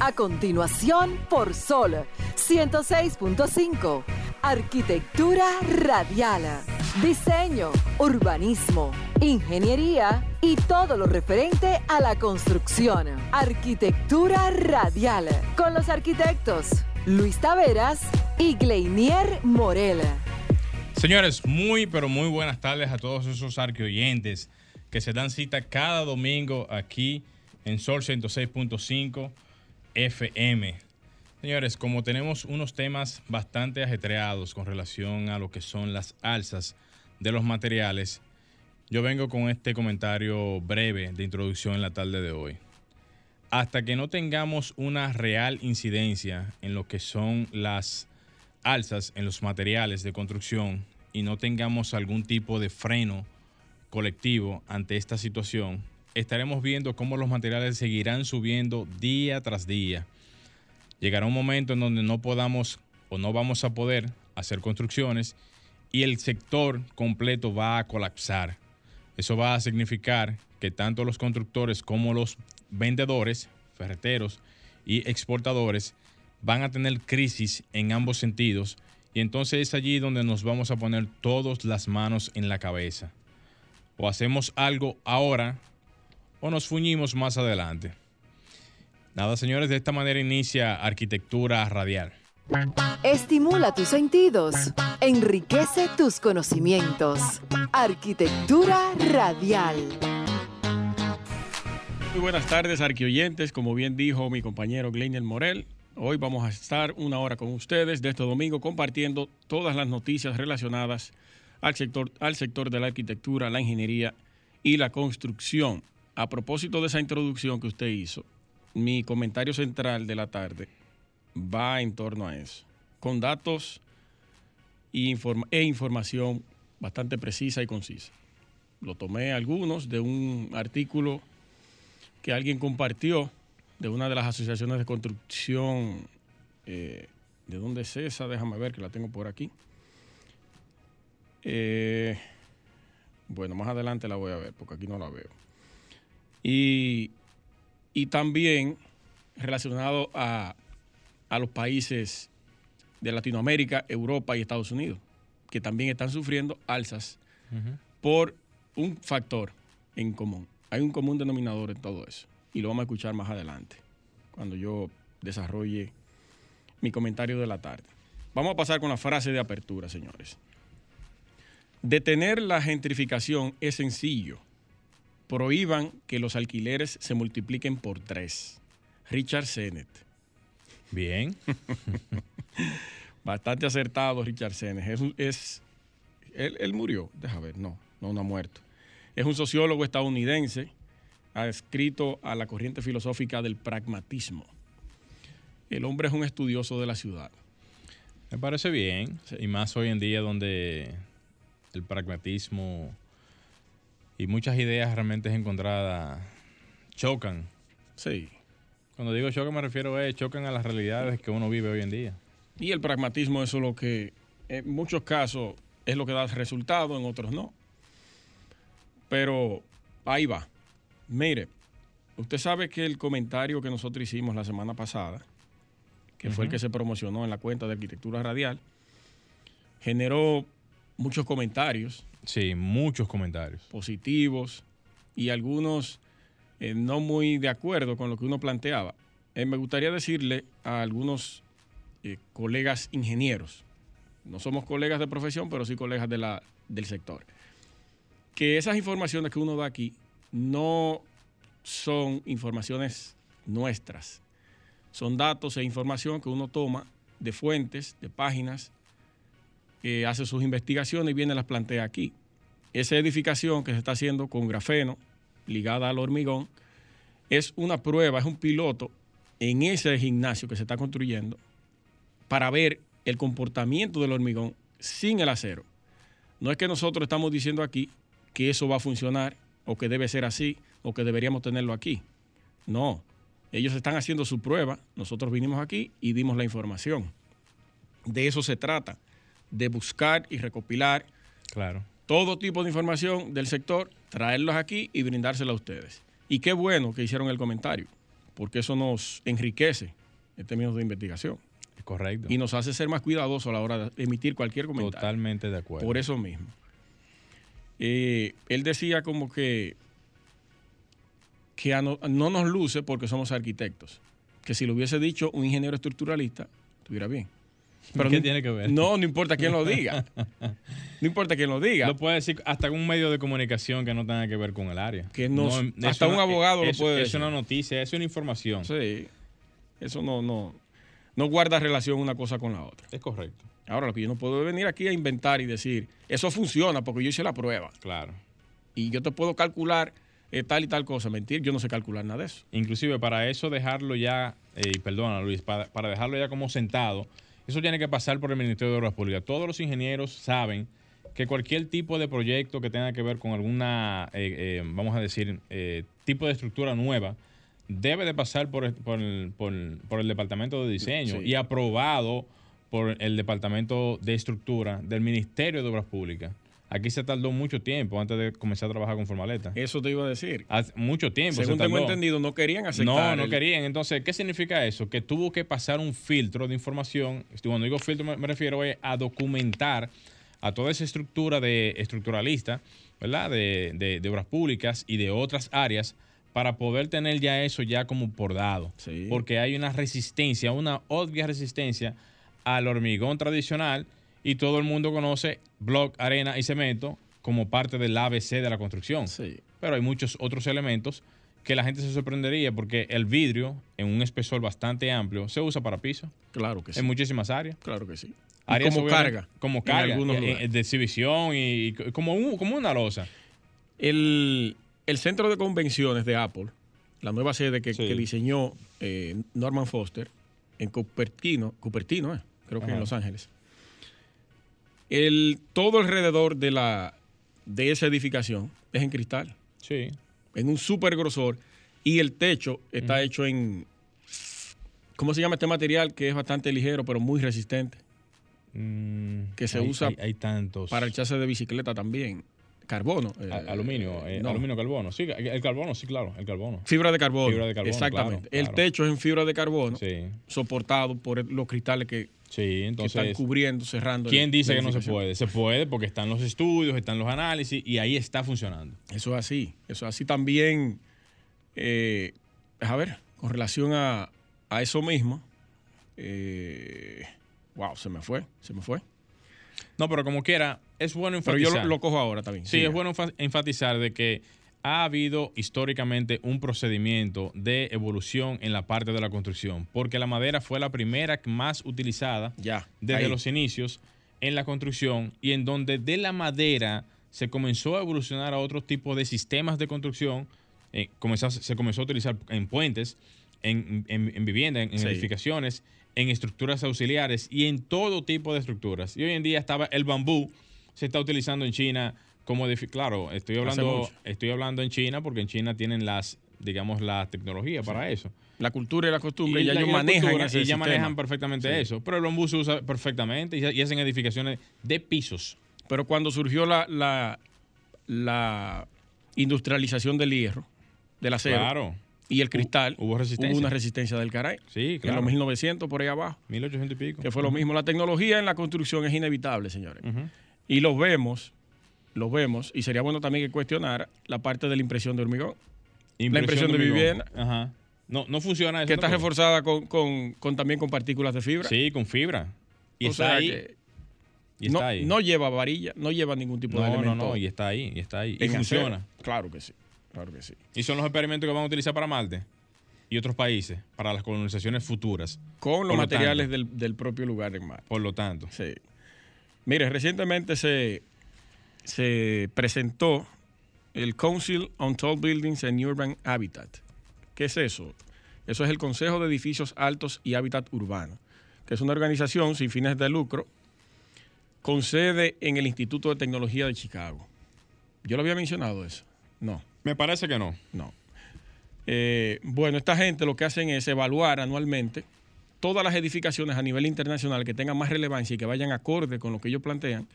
A continuación, por Sol 106.5. Arquitectura radial. Diseño, urbanismo, ingeniería y todo lo referente a la construcción. Arquitectura radial. Con los arquitectos Luis Taveras y Gleinier Morel. Señores, muy pero muy buenas tardes a todos esos arqueoyentes que se dan cita cada domingo aquí en Sol 106.5 FM. Señores, como tenemos unos temas bastante ajetreados con relación a lo que son las alzas de los materiales, yo vengo con este comentario breve de introducción en la tarde de hoy. Hasta que no tengamos una real incidencia en lo que son las alzas en los materiales de construcción y no tengamos algún tipo de freno colectivo ante esta situación, estaremos viendo cómo los materiales seguirán subiendo día tras día. Llegará un momento en donde no podamos o no vamos a poder hacer construcciones y el sector completo va a colapsar. Eso va a significar que tanto los constructores como los vendedores, ferreteros y exportadores van a tener crisis en ambos sentidos y entonces es allí donde nos vamos a poner todas las manos en la cabeza. O hacemos algo ahora o nos fuñimos más adelante. Nada, señores, de esta manera inicia Arquitectura Radial. Estimula tus sentidos, enriquece tus conocimientos. Arquitectura Radial. Muy buenas tardes, arquioyentes. Como bien dijo mi compañero Glenel Morel, hoy vamos a estar una hora con ustedes de este domingo compartiendo todas las noticias relacionadas al sector, al sector de la arquitectura, la ingeniería y la construcción a propósito de esa introducción que usted hizo, mi comentario central de la tarde va en torno a eso, con datos e, e información bastante precisa y concisa. Lo tomé algunos de un artículo que alguien compartió de una de las asociaciones de construcción. Eh, ¿De dónde es esa? Déjame ver que la tengo por aquí. Eh, bueno, más adelante la voy a ver porque aquí no la veo. Y, también relacionado a, los países de Latinoamérica, Europa y Estados Unidos, que también están sufriendo alzas por un factor en común. Hay un común denominador en todo eso. Y lo vamos a escuchar más adelante, cuando yo desarrolle mi comentario de la tarde. Vamos a pasar con la frase de apertura, señores. Detener la gentrificación es sencillo prohíban que los alquileres se multipliquen por tres. Richard Sennett. Bien. Bastante acertado Richard Sennett. Es, él, murió, deja ver, no, no, no ha muerto. Es un sociólogo estadounidense, ha escrito a la corriente filosófica del pragmatismo. El hombre es un estudioso de la ciudad. Me parece bien, y más hoy en día donde el pragmatismo y muchas ideas realmente encontradas chocan. Sí. Cuando digo chocan me refiero a chocan a las realidades que uno vive hoy en día. Y el pragmatismo eso es lo que en muchos casos es lo que da resultado, en otros no. Pero ahí va. Mire, usted sabe que el comentario que nosotros hicimos la semana pasada, que fue el que se promocionó en la cuenta de Arquitectura Radial, generó muchos comentarios Sí, muchos comentarios. Positivos y algunos eh, no muy de acuerdo con lo que uno planteaba. Eh, me gustaría decirle a algunos eh, colegas ingenieros, no somos colegas de profesión, pero sí colegas del sector, que esas informaciones que uno da aquí no son informaciones nuestras, son datos e información que uno toma de fuentes, de páginas que hace sus investigaciones y viene las plantea aquí. Esa edificación que se está haciendo con grafeno ligada al hormigón es una prueba, es un piloto en ese gimnasio que se está construyendo para ver el comportamiento del hormigón sin el acero. No es que nosotros estamos diciendo aquí que eso va a funcionar o que debe ser así o que deberíamos tenerlo aquí. No, ellos están haciendo su prueba, nosotros vinimos aquí y dimos la información. De eso se trata de buscar y recopilar claro. todo tipo de información del sector, traerlos aquí y brindársela a ustedes. Y qué bueno que hicieron el comentario, porque eso nos enriquece en términos de investigación Es correcto. y nos hace ser más cuidadosos a la hora de emitir cualquier comentario. Totalmente de acuerdo. Por eso mismo. Eh, él decía como que, que no, no nos luce porque somos arquitectos. Que si lo hubiese dicho un ingeniero estructuralista, estuviera bien. ¿Qué no- tiene que ver? No, no importa quién lo diga. No importa quién lo diga. Lo puede decir hasta un medio de comunicación que no tenga que ver con el área. Que no- es hasta un abogado lo es- puede Es decir. una noticia, es una información. Sí, eso no, no, no guarda relación una cosa con la otra. Es correcto. Ahora, lo que yo no puedo es venir aquí a inventar y decir, eso funciona porque yo hice la prueba Claro. y yo te puedo calcular eh, tal y tal cosa. Mentir, yo no sé calcular nada de eso. Inclusive para eso dejarlo ya, eh, y perdona Luis, para, para dejarlo ya como sentado, eso tiene que pasar por el Ministerio de Obras Públicas. Todos los ingenieros saben que cualquier tipo de proyecto que tenga que ver con alguna, eh, eh, vamos a decir, eh, tipo de estructura nueva, debe de pasar por, el- por el, por el- por el Departamento de Diseño Sí. y aprobado por el Departamento de Estructura del Ministerio de Obras Públicas. Aquí se tardó mucho tiempo antes de comenzar a trabajar con Formaleta. Eso te iba a decir. Hace mucho tiempo. Según se tengo entendido, no querían aceptar. No, no el- querían. Entonces, ¿qué significa eso? Que tuvo que pasar un filtro de información. Cuando digo filtro me, me refiero a documentar a toda esa estructura de estructuralista, ¿verdad? De, de- de obras públicas y de otras áreas para poder tener ya eso ya como por dado. Sí. Porque hay una resistencia, una obvia resistencia al hormigón tradicional y todo el mundo conoce block, arena y cemento como parte del ABC de la construcción Sí. pero hay muchos otros elementos que la gente se sorprendería porque el vidrio en un espesor bastante amplio se usa para piso Claro que sí. en muchísimas áreas. Claro que sí. Áreas como carga. Como carga, eh, de exhibición y, y como, un- como una losa. El, el centro de convenciones de Apple, la nueva sede que, Sí. que diseñó eh, Norman Foster en Cupertino, Cupertino, eh, creo que Ajá. en Los Ángeles. El, todo alrededor de, la, de esa edificación es en cristal, Sí. en un súper grosor, y el techo está hecho en, ¿cómo se llama este material? Que es bastante ligero, pero muy resistente, Mm, Que se hay- usa Hay, hay tantos. para el chasis de bicicleta también. Carbono. eh, aluminio, eh, no. aluminio, carbono. Sí, el carbono, sí, claro, el carbono. Fibra de carbono. Fibra de carbono, Exactamente. claro, El claro. techo es en fibra de carbono, Sí, soportado por los cristales que, sí, que están entonces. cubriendo, cerrando. ¿Quién dice la que no se puede? Se puede porque están los estudios, están los análisis y ahí está funcionando. Eso es así. Eso es así también. eh, a ver, con relación a, a eso mismo. eh, wow, se me fue, se me fue. No, pero como quiera, es bueno Pero enfatizar. yo lo, lo cojo ahora también. Sí, Siga. es bueno enfa- enfatizar de que ha habido históricamente un procedimiento de evolución en la parte de la construcción, porque la madera fue la primera más utilizada Ya. desde ahí. los inicios en la construcción y en donde de la madera se comenzó a evolucionar a otros tipos de sistemas de construcción, eh, comenzó- se comenzó a utilizar en puentes, en, en, en viviendas, en, en Sí. edificaciones, en estructuras auxiliares y en todo tipo de estructuras. Y hoy en día estaba el bambú, se está utilizando en China como claro, estoy hablando, estoy hablando en China porque en China tienen las, digamos, la tecnología para eso. La cultura y la costumbre, Y ya ellos manejan cultura, ese y ya manejan perfectamente Sí. eso. Pero el bambú se usa perfectamente y, y hacen edificaciones de pisos. Pero cuando surgió la, la, la industrialización del hierro, del acero Claro. Y el cristal, hubo resistencia. una resistencia del caray. Sí, En claro. los 1900 por ahí abajo. 1800 y pico. Que fue lo mismo. La tecnología en la construcción es inevitable, señores. Y los vemos, los vemos, y sería bueno también que cuestionara la parte de la impresión de hormigón, impresión de hormigón. vivienda. Ajá. No, no funciona eso. que está reforzada con, con- con también con partículas de fibra. Sí, con fibra. Y O está sea ahí. que y no, está ahí. no lleva varilla, no lleva ningún tipo de no, no, no, y está ahí, y está ahí. Y en funciona. acero. Claro que sí, claro que sí. Y son los experimentos que van a utilizar para Marte y otros países, para las colonizaciones futuras. Con los lo materiales del, del propio lugar en mar. Por lo tanto. Sí. Mire, recientemente se, se presentó el Council on Tall Buildings and Urban Habitat. ¿Qué es eso? Eso es el Consejo de Edificios Altos y Hábitat Urbano, que es una organización sin fines de lucro con sede en el Instituto de Tecnología de Chicago. ¿Yo lo había mencionado eso? No. Me parece que no. No. Eh, bueno, esta gente lo que hacen es evaluar anualmente todas las edificaciones a nivel internacional que tengan más relevancia y que vayan acorde con lo que ellos plantean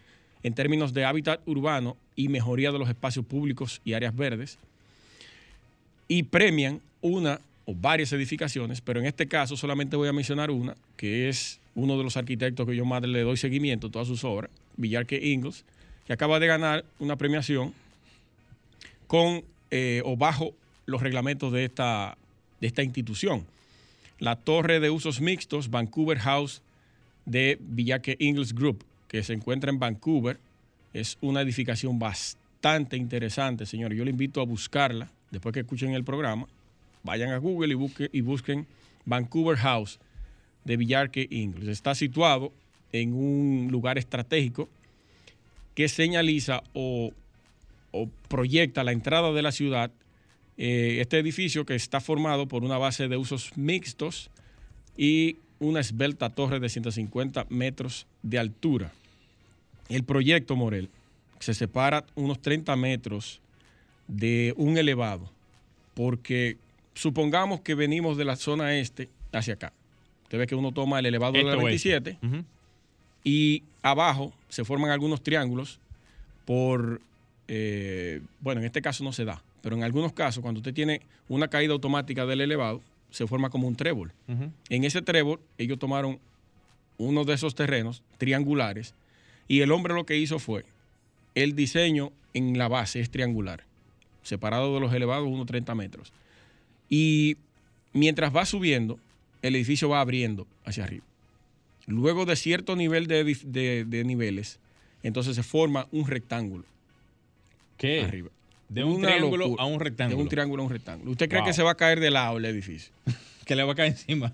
en términos de hábitat urbano y mejoría de los espacios públicos y áreas verdes. Y premian una o varias edificaciones, pero en este caso solamente voy a mencionar una, que es uno de los arquitectos que yo más le doy seguimiento a todas sus obras, Villarque Ingles, que acaba de ganar una premiación con eh, o bajo los reglamentos de esta, de esta institución. La torre de usos mixtos Vancouver House de Villarque Ingles Group, que se encuentra en Vancouver, es una edificación bastante interesante, señor. Yo le invito a buscarla después que escuchen el programa vayan a Google y, busquen Vancouver House de Villarque Ingles. Está situado en un lugar estratégico que señaliza o, proyecta la entrada de la ciudad. Eh, este edificio que está formado por una base de usos mixtos y una esbelta torre de 150 metros de altura. El proyecto Morel se separa unos 30 metros de un elevado, porque supongamos que venimos de la zona este hacia acá. Usted ve que uno toma el elevado de la 27 y abajo se forman algunos triángulos por, eh, bueno, en este caso no se da, pero en algunos casos cuando usted tiene una caída automática del elevado, se forma como un trébol. En ese trébol ellos tomaron uno de esos terrenos triangulares y el hombre lo que hizo fue, el diseño en la base es triangular, separado de los elevados unos 30 metros. Y mientras va subiendo, el edificio va abriendo hacia arriba. Luego de cierto nivel de, niveles, entonces se forma un rectángulo. ¿Qué? Arriba. De un triángulo a un rectángulo. De un triángulo a un rectángulo. ¿Usted cree que se va a caer de lado el edificio? que le va a caer encima.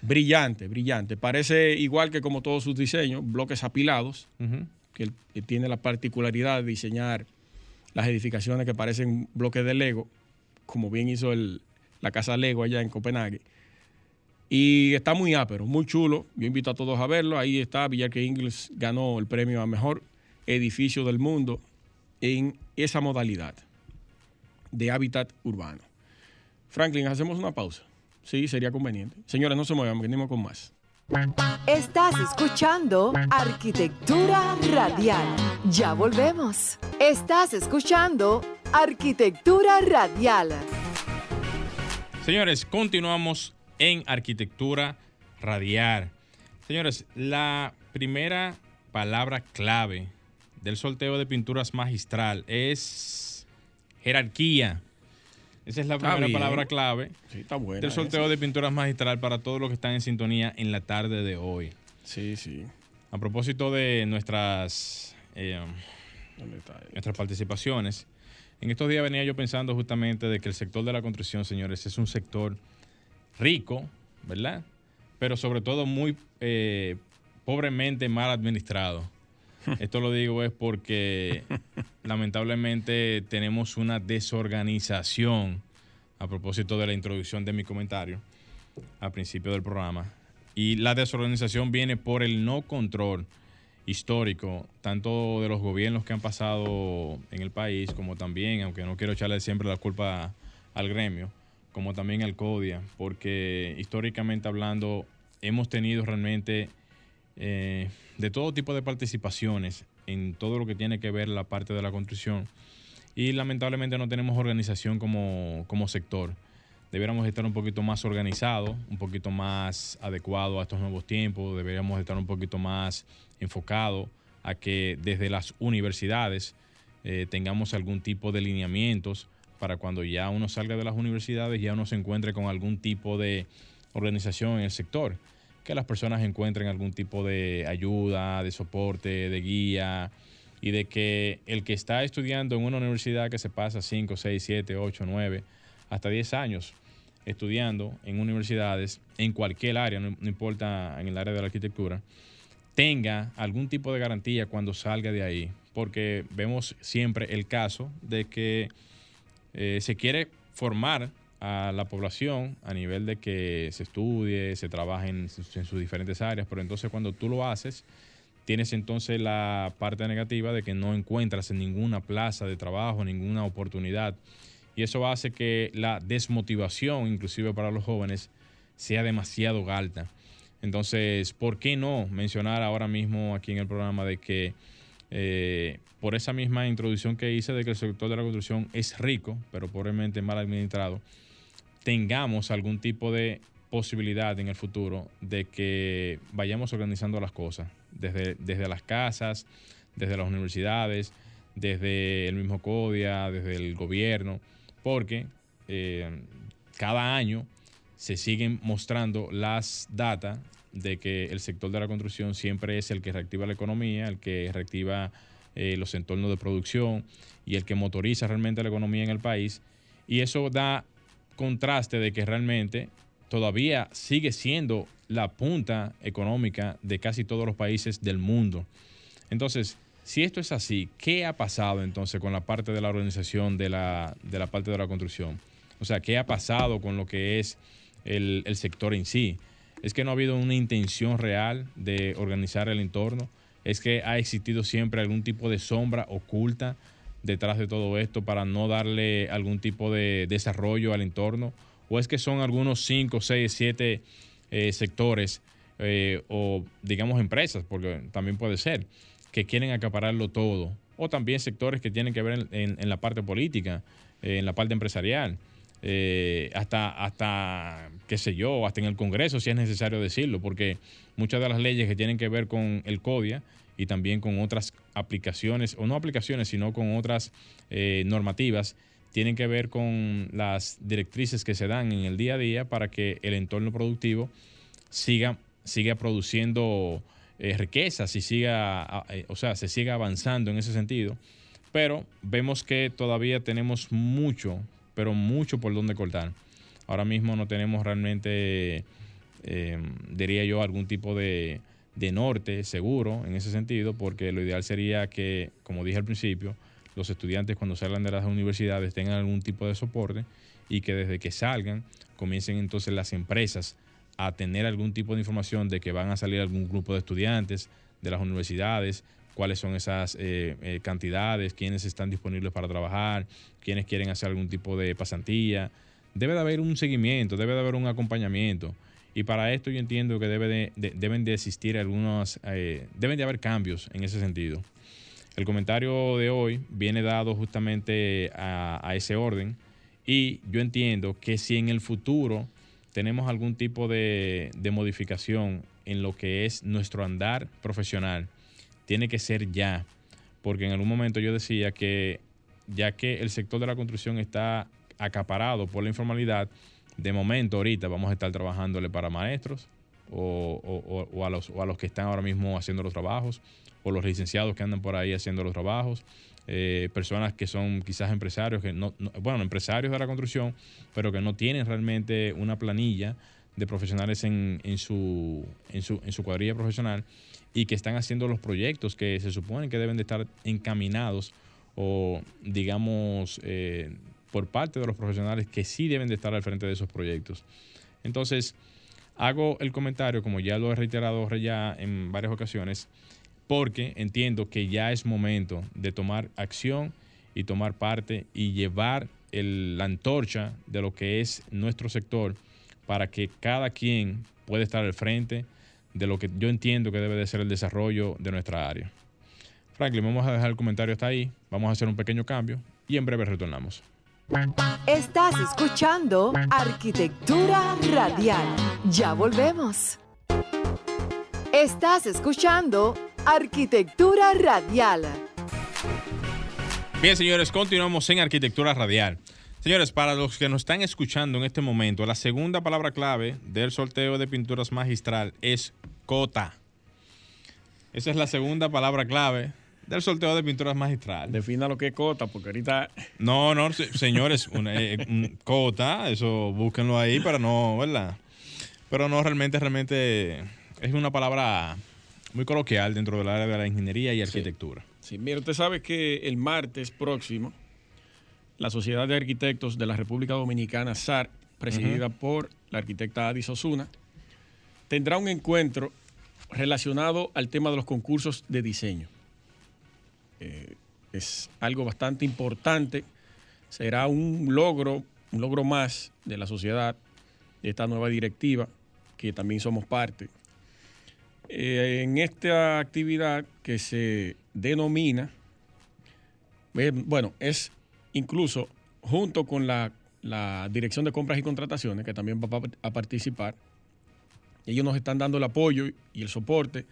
Brillante, brillante. Parece igual que como todos sus diseños, bloques apilados, que, que tiene la particularidad de diseñar las edificaciones que parecen bloques de Lego, como bien hizo el, la Casa Lego allá en Copenhague. Y está muy ápero, muy chulo. Yo invito a todos a verlo. Ahí está, Villarque Ingles ganó el premio a mejor edificio del mundo en esa modalidad de hábitat urbano. Franklin, hacemos una pausa. Sí, sería conveniente. Señores, no se muevan, venimos con más. Estás escuchando Arquitectura Radial. Ya volvemos. Estás escuchando Arquitectura Radial. Señores, continuamos en arquitectura radial. Señores, la primera palabra clave del sorteo de pinturas magistral es jerarquía. Esa es la primera palabra clave del sorteo de pinturas magistral para todos los que están en sintonía en la tarde de hoy. Sí, sí. A propósito de nuestras, eh, nuestras participaciones, en estos días venía yo pensando justamente de que el sector de la construcción, señores, es un sector rico, ¿verdad? Pero sobre todo muy eh, pobremente mal administrado. Esto lo digo es porque lamentablemente tenemos una desorganización a propósito de la introducción de mi comentario al principio del programa. Y la desorganización viene por el no control histórico, tanto de los gobiernos que han pasado en el país, como también, aunque no quiero echarle siempre la culpa al gremio, como también al CODIA, porque históricamente hablando hemos tenido realmente eh, de todo tipo de participaciones en todo lo que tiene que ver la parte de la construcción. Y lamentablemente no tenemos organización como, como sector. Deberíamos estar un poquito más organizados, un poquito más adecuado a estos nuevos tiempos, deberíamos estar un poquito más enfocado a que desde las universidades eh, tengamos algún tipo de lineamientos para cuando ya uno salga de las universidades ya uno se encuentre con algún tipo de organización en el sector, que las personas encuentren algún tipo de ayuda, de soporte, de guía y de que el que está estudiando en una universidad que se pasa 5, 6, 7, 8, 9, hasta 10 años estudiando en universidades, en cualquier área, no importa en el área de la arquitectura, tenga algún tipo de garantía cuando salga de ahí, porque vemos siempre el caso de que eh, se quiere formar a la población a nivel de que se estudie, se trabaje en, sus diferentes áreas, pero entonces cuando tú lo haces, tienes entonces la parte negativa de que no encuentras en ninguna plaza de trabajo, ninguna oportunidad. Y eso hace que la desmotivación, inclusive para los jóvenes, sea demasiado alta. Entonces, ¿por qué no mencionar ahora mismo aquí en el programa de que eh, por esa misma introducción que hice de que el sector de la construcción es rico, pero pobremente mal administrado, tengamos algún tipo de posibilidad en el futuro de que vayamos organizando las cosas, desde, desde las casas, desde las universidades, desde el mismo CODIA, desde el gobierno, porque eh, cada año se siguen mostrando las datas de que el sector de la construcción siempre es el que reactiva la economía, el que reactiva eh, los entornos de producción y el que motoriza realmente la economía en el país. Y eso da contraste de que realmente todavía sigue siendo la punta económica de casi todos los países del mundo. Entonces, si esto es así, ¿qué ha pasado entonces con la parte de la organización de la, de la parte de la construcción? O sea, ¿qué ha pasado con lo que es el, el sector en sí? Es que no ha habido una intención real de organizar el entorno. Es que ha existido siempre algún tipo de sombra oculta detrás de todo esto para no darle algún tipo de desarrollo al entorno. O es que son algunos 5, 6, 7 sectores eh, o digamos empresas, porque también puede ser que quieren acapararlo todo, o también sectores que tienen que ver en, la parte política, eh, en la parte empresarial, eh, hasta, hasta, qué sé yo, hasta en el Congreso, si es necesario decirlo, porque muchas de las leyes que tienen que ver con el CODIA y también con otras aplicaciones, o no aplicaciones, sino con otras eh, normativas, tienen que ver con las directrices que se dan en el día a día para que el entorno productivo siga, siga produciendo eh, riquezas y siga, eh, o sea, se siga avanzando en ese sentido. Pero vemos que todavía tenemos mucho, pero mucho por donde cortar. Ahora mismo no tenemos realmente, eh, diría yo, algún tipo de, de norte seguro en ese sentido, porque lo ideal sería que, como dije al principio, los estudiantes cuando salgan de las universidades tengan algún tipo de soporte y que desde que salgan comiencen entonces las empresas a tener algún tipo de información de que van a salir algún grupo de estudiantes de las universidades, cuáles son esas eh, eh, cantidades, quiénes están disponibles para trabajar, quiénes quieren hacer algún tipo de pasantía. Debe de haber un seguimiento, debe de haber un acompañamiento. Y para esto yo entiendo que debe deben de existir algunos, eh, deben de haber cambios en ese sentido. El comentario de hoy viene dado justamente a ese orden y yo entiendo que si en el futuro tenemos algún tipo de, modificación en lo que es nuestro andar profesional, tiene que ser ya, porque en algún momento yo decía que ya que el sector de la construcción está acaparado por la informalidad, de momento ahorita vamos a estar trabajándole para maestros o, a los, o a los que están ahora mismo haciendo los trabajos, o los licenciados que andan por ahí haciendo los trabajos, eh, personas que son quizás empresarios, que no, bueno, empresarios de la construcción, pero que no tienen realmente una planilla de profesionales en, en, su, en, su, en su cuadrilla profesional y que están haciendo los proyectos que se suponen que deben de estar encaminados o digamos eh, por parte de los profesionales que sí deben de estar al frente de esos proyectos. Entonces, hago el comentario, como ya lo he reiterado ya en varias ocasiones, porque entiendo que ya es momento de tomar acción y tomar parte y llevar la antorcha de lo que es nuestro sector para que cada quien pueda estar al frente de lo que yo entiendo que debe de ser el desarrollo de nuestra área. Franklin, vamos a dejar el comentario hasta ahí, vamos a hacer un pequeño cambio y en breve retornamos. Estás escuchando Arquitectura Radial. Ya volvemos. Estás escuchando Arquitectura Radial. Bien, señores, continuamos en Arquitectura Radial. Señores, para los que nos están escuchando en este momento, la segunda palabra clave del sorteo de pinturas magistral es cota. Esa es la segunda palabra clave del sorteo de pinturas magistral. Defina lo que es cota, porque ahorita. No, no, señores, una, eh, cota, eso búsquenlo ahí para no, ¿verdad? Pero no, realmente, realmente es una palabra muy coloquial dentro del área de la ingeniería y arquitectura. Sí, mira, usted sabe que el martes próximo, la Sociedad de Arquitectos de la República Dominicana, SAR, presidida por la arquitecta Adis Osuna, tendrá un encuentro relacionado al tema de los concursos de diseño. Eh, es algo bastante importante, será un logro, un logro más de la sociedad, de esta nueva directiva, que también somos parte. Eh, en esta actividad que se denomina, eh, bueno, es incluso junto con la, la Dirección de Compras y Contrataciones, que también va a participar. Ellos nos están dando el apoyo y el soporte.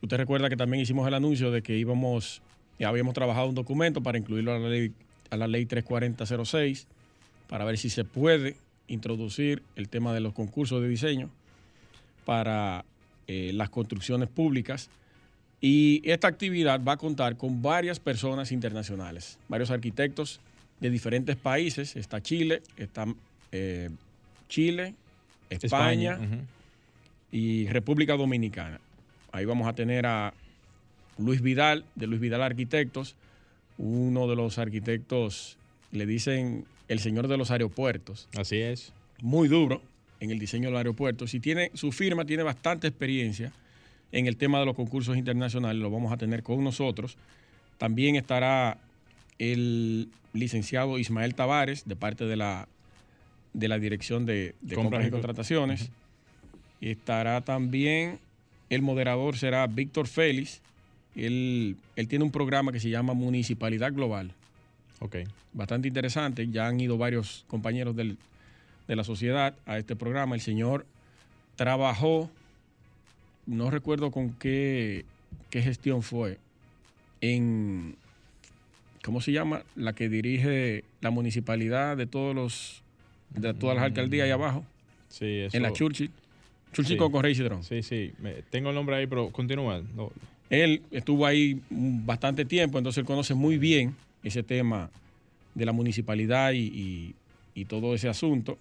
Usted recuerda que también hicimos el anuncio de que íbamos, ya habíamos trabajado un documento para incluirlo a la ley, a la ley 34006, para ver si se puede introducir el tema de los concursos de diseño para eh, las construcciones públicas. Y esta actividad va a contar con varias personas internacionales, varios arquitectos de diferentes países. Está Chile, está eh, Chile, España, y República Dominicana. Ahí vamos a tener a Luis Vidal, de Luis Vidal Arquitectos, uno de los arquitectos, le dicen el señor de los aeropuertos. Así es. Muy duro en el diseño de los aeropuertos. Y tiene, su firma tiene bastante experiencia en el tema de los concursos internacionales, lo vamos a tener con nosotros. También estará el licenciado Ismael Tavares, de parte de la, de la Dirección de, Compras y Contrataciones. y estará también, el moderador será Víctor Félix. Él, él tiene un programa que se llama Municipalidad Global. Ok. Bastante interesante. Ya han ido varios compañeros del, de la sociedad a este programa. El señor trabajó, no recuerdo con qué, qué gestión fue, en, ¿cómo se llama? La que dirige la municipalidad de todos los, de todas las alcaldías ahí mm. abajo. Sí, eso. En la Churchill. Churchill con Correy Cidrón. Sí, sí. tengo el nombre ahí, pero continúa. Él estuvo ahí bastante tiempo, entonces él conoce muy bien ese tema de la municipalidad y, todo ese asunto.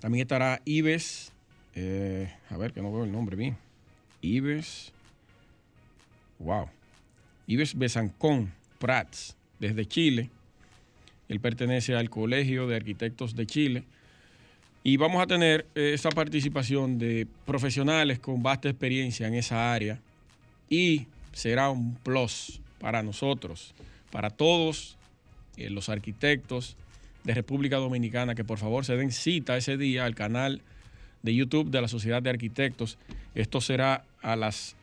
También estará Ives, eh, a ver que no veo el nombre bien. Ives, wow. Ives Besancón Prats, desde Chile. Él pertenece al Colegio de Arquitectos de Chile. Y vamos a tener eh, esa participación de profesionales con vasta experiencia en esa área. Y será un plus para nosotros, para todos eh, los arquitectos, de República Dominicana que por favor se den cita ese día al canal de YouTube de la Sociedad de Arquitectos. Esto será a las,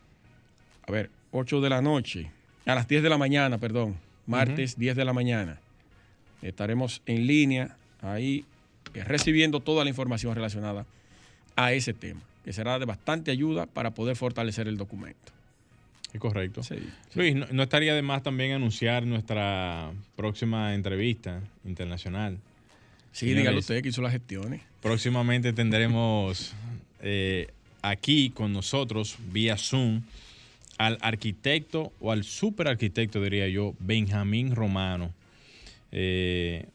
a ver, 8 de la noche, a las 10 de la mañana, perdón, martes 10 de la mañana. Estaremos en línea ahí eh, recibiendo toda la información relacionada a ese tema, que será de bastante ayuda para poder fortalecer el documento. Es correcto. Luis, ¿no, estaría de más también anunciar nuestra próxima entrevista internacional? Sí, dígalo usted que hizo las gestiones. Próximamente tendremos eh, aquí con nosotros, vía Zoom, al arquitecto o al superarquitecto, diría yo, Benjamín Romano. Eh,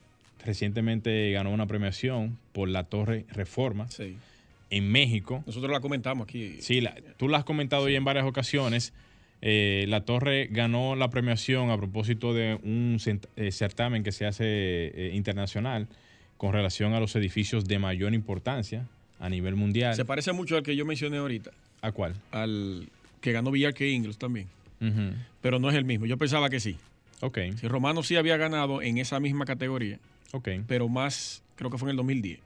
recientemente ganó una premiación por la Torre Reforma en México. Nosotros la comentamos aquí. Sí, tú la has comentado ya en varias ocasiones. Eh, la Torre ganó la premiación a propósito de un eh, certamen que se hace eh, internacional con relación a los edificios de mayor importancia a nivel mundial. Se parece mucho al que yo mencioné ahorita. ¿A cuál? Al que ganó Villarque Ingles también. Pero no es el mismo. Yo pensaba que sí. Ok. Si Romano sí había ganado en esa misma categoría. Ok. Pero más, creo que fue en el 2010.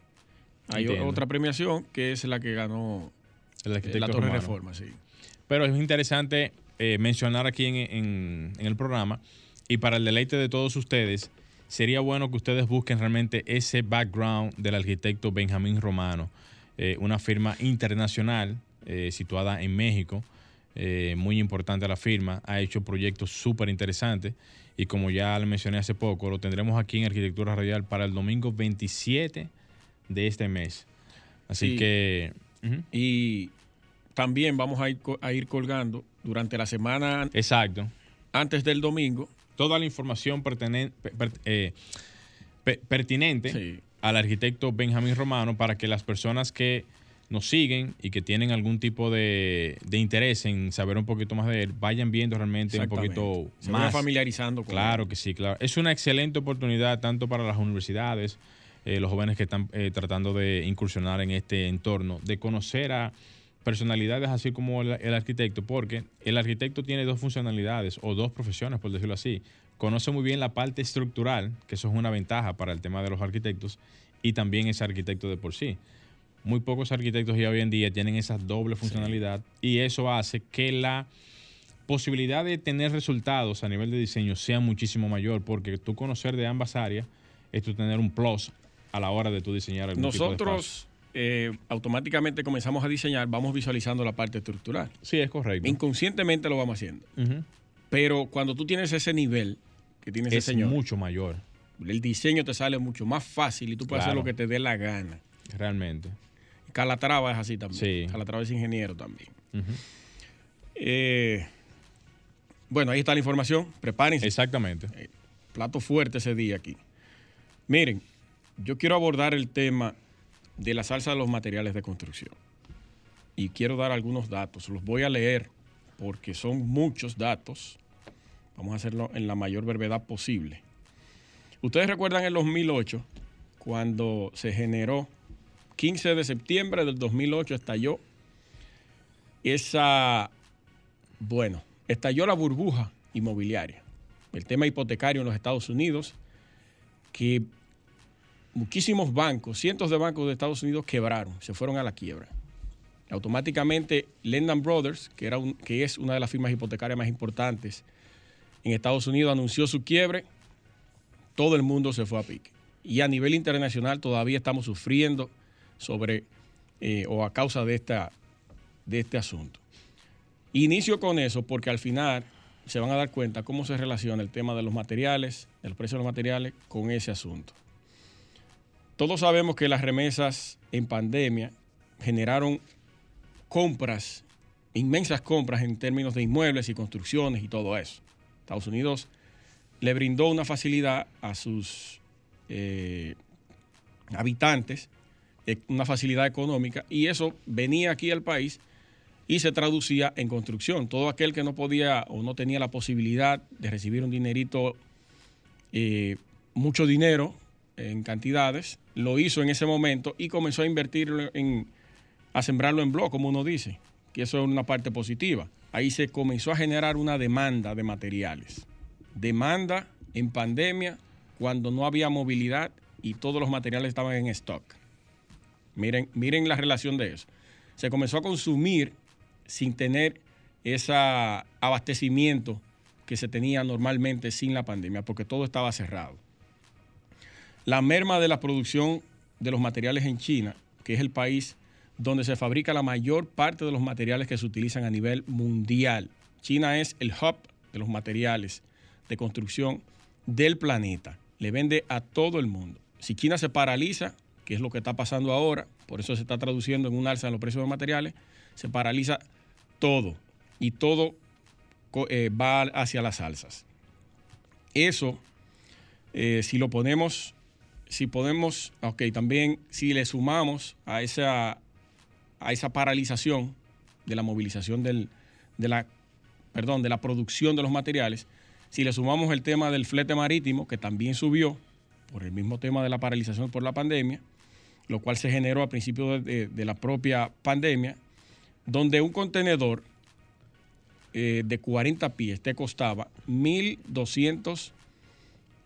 Hay otra premiación que es la que ganó la Torre Reforma, sí. Pero es interesante eh, mencionar aquí en, el programa. Y para el deleite de todos ustedes, sería bueno que ustedes busquen realmente ese background del arquitecto Benjamín Romano, eh, una firma internacional eh, situada en México, muy importante la firma, ha hecho proyectos súper interesantes y como ya le mencioné hace poco, lo tendremos aquí en Arquitectura Radial para el domingo 27 de este mes. Así que... Y también vamos a ir, a ir colgando durante la semana. Exacto. Antes del domingo. Toda la información eh, pertinente al arquitecto Benjamín Romano para que las personas que nos siguen y que tienen algún tipo de, interés en saber un poquito más de él, vayan viendo realmente un poquito Se más. familiarizando con Claro que sí, claro. Es una excelente oportunidad tanto para las universidades, eh, los jóvenes que están eh, tratando de incursionar en este entorno, de conocer a personalidades así como el, arquitecto, porque el arquitecto tiene dos funcionalidades o dos profesiones, por decirlo así. Conoce muy bien la parte estructural, que eso es una ventaja para el tema de los arquitectos, y también es arquitecto de por sí. Muy pocos arquitectos ya hoy en día tienen esa doble funcionalidad y eso hace que la posibilidad de tener resultados a nivel de diseño sea muchísimo mayor, porque tú conocer de ambas áreas es tú tener un plus a la hora de tú diseñar algún tipo de espacio. Nosotros eh, automáticamente comenzamos a diseñar, vamos visualizando la parte estructural. Sí, es correcto. Inconscientemente lo vamos haciendo. Pero cuando tú tienes ese nivel que tiene ese Es señor, mucho mayor, el diseño te sale mucho más fácil y tú puedes hacer lo que te dé la gana. realmente. Calatrava es así también. Sí. Calatrava es ingeniero también. Eh, bueno, ahí está la información. Prepárense. Exactamente. plato fuerte ese día aquí. Miren, yo quiero abordar el tema de la salsa de los materiales de construcción. Y quiero dar algunos datos. Los voy a leer porque son muchos datos. Vamos a hacerlo en la mayor brevedad posible. Ustedes recuerdan en 2008, cuando se generó, 15 de septiembre del 2008 estalló esa, bueno, estalló la burbuja inmobiliaria el tema hipotecario en los Estados Unidos, que muchísimos bancos, cientos de bancos de Estados Unidos quebraron, se fueron a la quiebra. Automáticamente Lehman Brothers, que, era un- que es una de las firmas hipotecarias más importantes en Estados Unidos, anunció su quiebre, todo el mundo se fue a pique. Y a nivel internacional todavía estamos sufriendo sobre eh, o a causa de, esta, de este asunto. Inicio con eso porque al final se van a dar cuenta cómo se relaciona el tema de los materiales, el precio de los materiales con ese asunto. Todos sabemos que las remesas en pandemia generaron compras, inmensas compras en términos de inmuebles y construcciones y todo eso. Estados Unidos le brindó una facilidad a sus eh, habitantes, eh, una facilidad económica, y eso venía aquí al país y se traducía en construcción. Todo aquel que no podía o no tenía la posibilidad de recibir un dinerito, eh, mucho dinero en cantidades, lo hizo en ese momento y comenzó a invertirlo en, a sembrarlo en blog, como uno dice, que eso es una parte positiva. Ahí se comenzó a generar una demanda de materiales. Demanda en pandemia cuando no había movilidad y todos los materiales estaban en stock. Miren, miren la relación de eso. Se comenzó a consumir sin tener ese abastecimiento que se tenía normalmente sin la pandemia, porque todo estaba cerrado. La merma de la producción de los materiales en China, que es el país donde se fabrica la mayor parte de los materiales que se utilizan a nivel mundial. China es el hub de los materiales de construcción del planeta. Le vende a todo el mundo. Si China se paraliza, que es lo que está pasando ahora, por eso se está traduciendo en un alza en los precios de materiales, se paraliza todo y todo eh, va hacia las alzas. Eso, eh, si lo ponemos, si podemos, ok, también si le sumamos a esa, a esa paralización de la movilización del, de la, perdón, de la producción de los materiales, si le sumamos el tema del flete marítimo, que también subió por el mismo tema de la paralización por la pandemia, lo cual se generó a principios de, la propia pandemia, donde un contenedor eh, de 40 pies te costaba 1.200,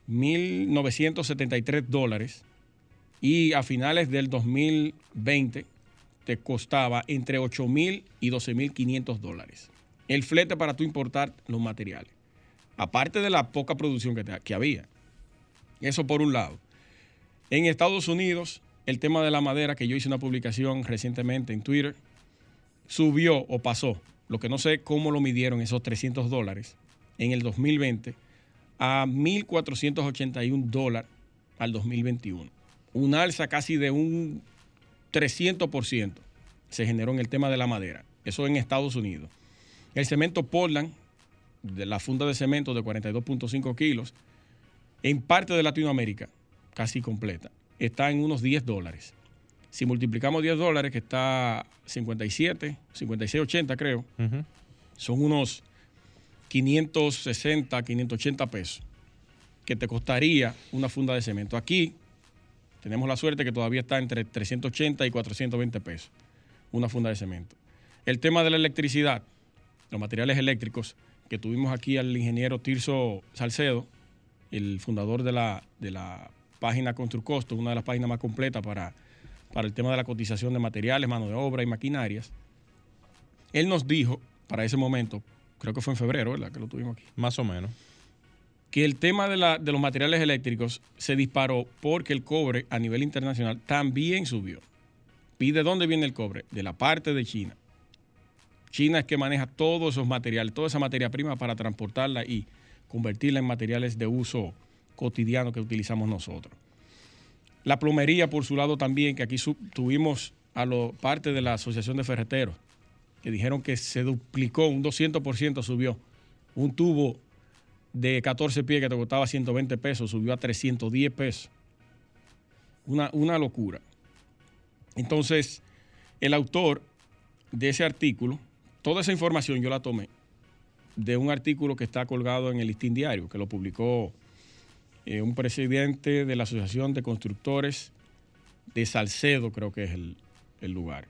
1.973 dólares y a finales del 2020 te costaba entre 8.000 y 12.500 dólares. El flete para tú importar los materiales. Aparte de la poca producción que, que había. Eso por un lado. En Estados Unidos, el tema de la madera, que yo hice una publicación recientemente en Twitter, subió o pasó, lo que no sé cómo lo midieron esos 300 dólares en el 2020 a 1.481 dólares al 2021. Un alza casi de un 300% se generó en el tema de la madera. Eso en Estados Unidos. El cemento Portland, de la funda de cemento de 42.5 kilos, en parte de Latinoamérica, casi completa, está en unos 10 dólares. Si multiplicamos 10 dólares, que está 57, 56, 80 creo, Ujú. son unos 560, 580 pesos que te costaría una funda de cemento. Aquí tenemos la suerte que todavía está entre 380 y 420 pesos una funda de cemento. El tema de la electricidad, los materiales eléctricos, que tuvimos aquí al ingeniero Tirso Salcedo, el fundador de la, de la página Construcosto, una de las páginas más completas para, para el tema de la cotización de materiales, mano de obra y maquinarias. Él nos dijo, para ese momento, creo que fue en febrero, ¿verdad? Que lo tuvimos aquí. Más o menos. que el tema de, la, de los materiales eléctricos se disparó porque el cobre a nivel internacional también subió. ¿Y de dónde viene el cobre? De la parte de China. China es que maneja todos esos materiales, toda esa materia prima para transportarla y convertirla en materiales de uso cotidiano que utilizamos nosotros. La plomería, por su lado, también, que aquí tuvimos a lo, parte de la Asociación de Ferreteros, que dijeron que se duplicó, un 200% subió. Un tubo de 14 pies que te costaba 120 pesos subió a 310 pesos. Una, una locura. Entonces, el autor de ese artículo, toda esa información yo la tomé de un artículo que está colgado en el Listín Diario, que lo publicó eh, un presidente de la Asociación de Constructores de Salcedo, creo que es el, el lugar.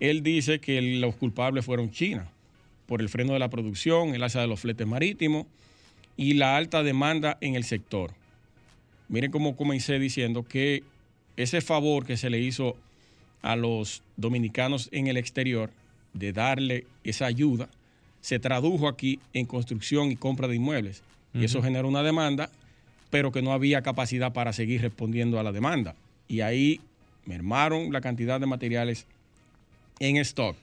Él dice que los culpables fueron China por el freno de la producción, el alza de los fletes marítimos y la alta demanda en el sector. Miren cómo comencé diciendo que ese favor que se le hizo a los dominicanos en el exterior de darle esa ayuda se tradujo aquí en construcción y compra de inmuebles. Y eso generó una demanda, pero que no había capacidad para seguir respondiendo a la demanda. Y ahí mermaron la cantidad de materiales en stock.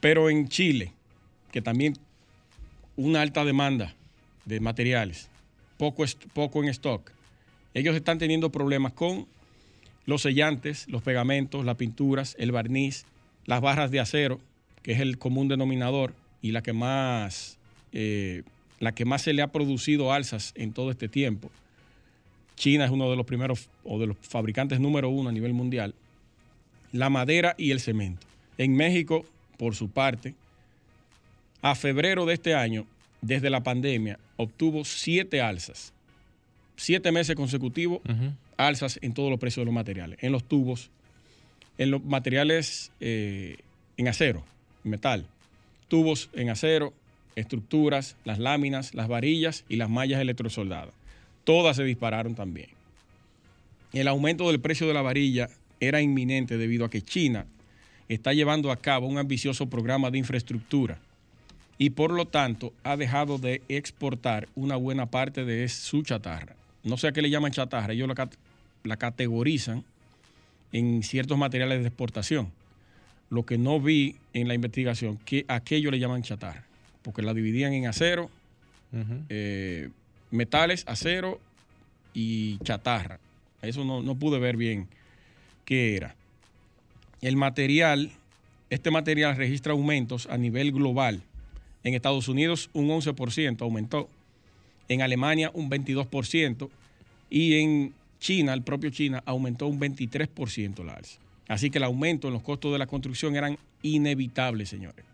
Pero en Chile, que también una alta demanda de materiales, poco, poco en stock, ellos están teniendo problemas con los sellantes, los pegamentos, las pinturas, el barniz, las barras de acero, que es el común denominador y la que más, eh, la que más se le ha producido alzas en todo este tiempo. China es uno de los primeros o de los fabricantes número uno a nivel mundial. La madera y el cemento. En México, por su parte, a febrero de este año, desde la pandemia, obtuvo siete alzas. Siete meses consecutivos, alzas en todos los precios de los materiales. En los tubos, en los materiales eh, en acero, metal. Tubos en acero, estructuras, las láminas, las varillas y las mallas electrosoldadas. Todas se dispararon también. El aumento del precio de la varilla era inminente debido a que China está llevando a cabo un ambicioso programa de infraestructura y por lo tanto ha dejado de exportar una buena parte de su chatarra. No sé a qué le llaman chatarra, ellos la, categorizan en ciertos materiales de exportación. Lo que no vi en la investigación, que aquello le llaman chatarra, porque la dividían en acero, eh, metales, acero y chatarra. Eso no, no pude ver bien qué era. El material, este material registra aumentos a nivel global. En Estados Unidos un 11% aumentó, en Alemania un 22% y en China, el propio China, aumentó un 23% la alza. Así que el aumento en los costos de la construcción eran inevitables, señores.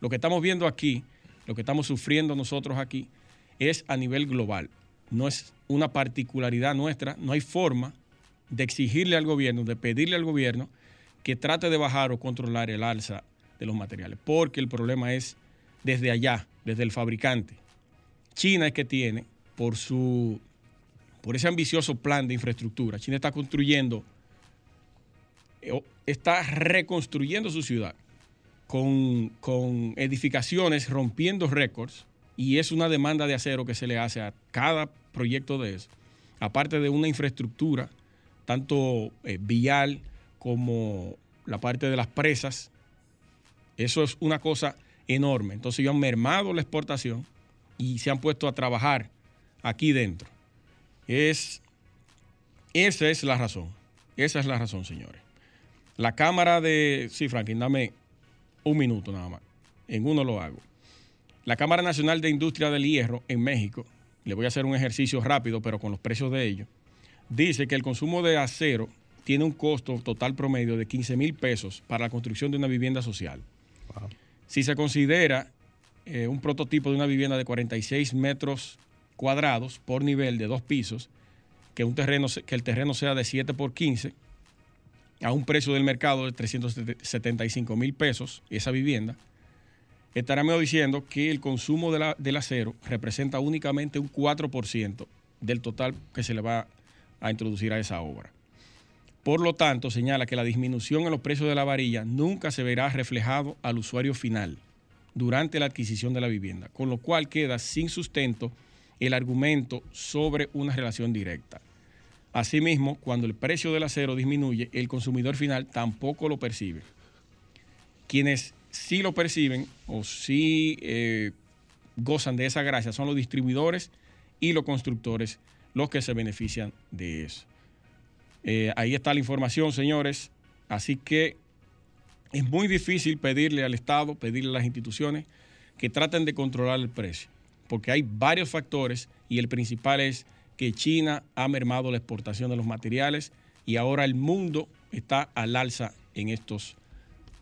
Lo que estamos viendo aquí, lo que estamos sufriendo nosotros aquí, es a nivel global. No es una particularidad nuestra, no hay forma de exigirle al gobierno, de pedirle al gobierno que trate de bajar o controlar el alza de los materiales, porque el problema es desde allá, desde el fabricante. China es que tiene, por, su, por ese ambicioso plan de infraestructura, China está construyendo, eh, está reconstruyendo su ciudad con, con edificaciones rompiendo récords y es una demanda de acero que se le hace a cada proyecto de eso, aparte de una infraestructura tanto eh, vial como la parte de las presas. Eso es una cosa enorme. Entonces ellos han mermado la exportación y se han puesto a trabajar aquí dentro. Es, esa es la razón. Esa es la razón, señores. La Cámara de... Sí, Franklin, dame un minuto nada más. En uno lo hago. La Cámara Nacional de Industria del Hierro en México, le voy a hacer un ejercicio rápido, pero con los precios de ellos dice que el consumo de acero tiene un costo total promedio de 15 mil pesos para la construcción de una vivienda social. Si se considera eh, un prototipo de una vivienda de 46 metros cuadrados por nivel de dos pisos, que, un terreno, que el terreno sea de 7 por 15, a un precio del mercado de 375 mil pesos, esa vivienda, estaremos diciendo que el consumo del acero representa únicamente un 4% del total que se le va a introducir a esa obra. Por lo tanto, señala que la disminución en los precios de la varilla nunca se verá reflejado al usuario final. durante la adquisición de la vivienda, con lo cual queda sin sustento el argumento sobre una relación directa. Asimismo, cuando el precio del acero disminuye, el consumidor final tampoco lo percibe. Quienes sí lo perciben o sí eh, gozan de esa gracia son los distribuidores y los constructores los que se benefician de eso. Eh, ahí está la información, señores. Así que es muy difícil pedirle al Estado, pedirle a las instituciones que traten de controlar el precio, porque hay varios factores y el principal es que China ha mermado la exportación de los materiales y ahora el mundo está al alza en estos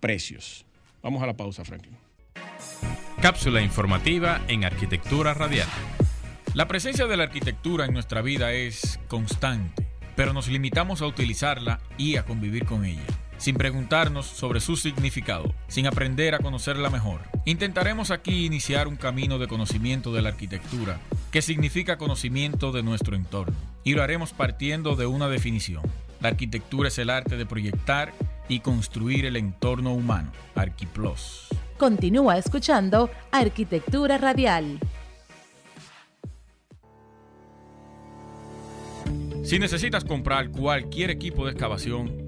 precios. Vamos a la pausa, Franklin. Cápsula informativa en Arquitectura Radial. La presencia de la arquitectura en nuestra vida es constante, pero nos limitamos a utilizarla y a convivir con ella sin preguntarnos sobre su significado, sin aprender a conocerla mejor. Intentaremos aquí iniciar un camino de conocimiento de la arquitectura, que significa conocimiento de nuestro entorno, y lo haremos partiendo de una definición. La arquitectura es el arte de proyectar y construir el entorno humano. Arquiplos. Continúa escuchando Arquitectura Radial. Si necesitas comprar cualquier equipo de excavación,